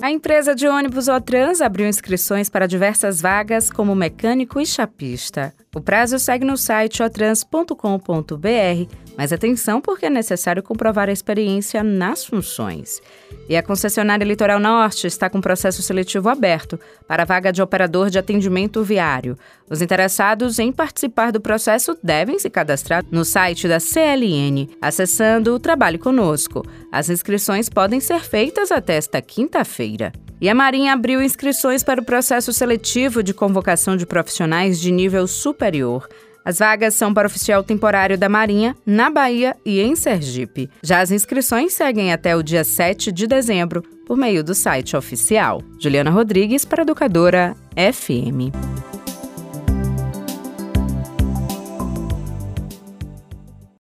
A empresa de ônibus Otrans abriu inscrições para diversas vagas como mecânico e chapista. O prazo segue no site otrans.com.br, mas atenção porque é necessário comprovar a experiência nas funções. E a concessionária Litoral Norte está com processo seletivo aberto para a vaga de operador de atendimento viário. Os interessados em participar do processo devem se cadastrar no site da CLN, acessando o Trabalho Conosco. As inscrições podem ser feitas até esta quinta-feira. E a Marinha abriu inscrições para o processo seletivo de convocação de profissionais de nível superior. As vagas são para oficial temporário da Marinha, na Bahia e em Sergipe. Já as inscrições seguem até o dia 7 de dezembro, por meio do site oficial. Juliana Rodrigues, para Educadora FM.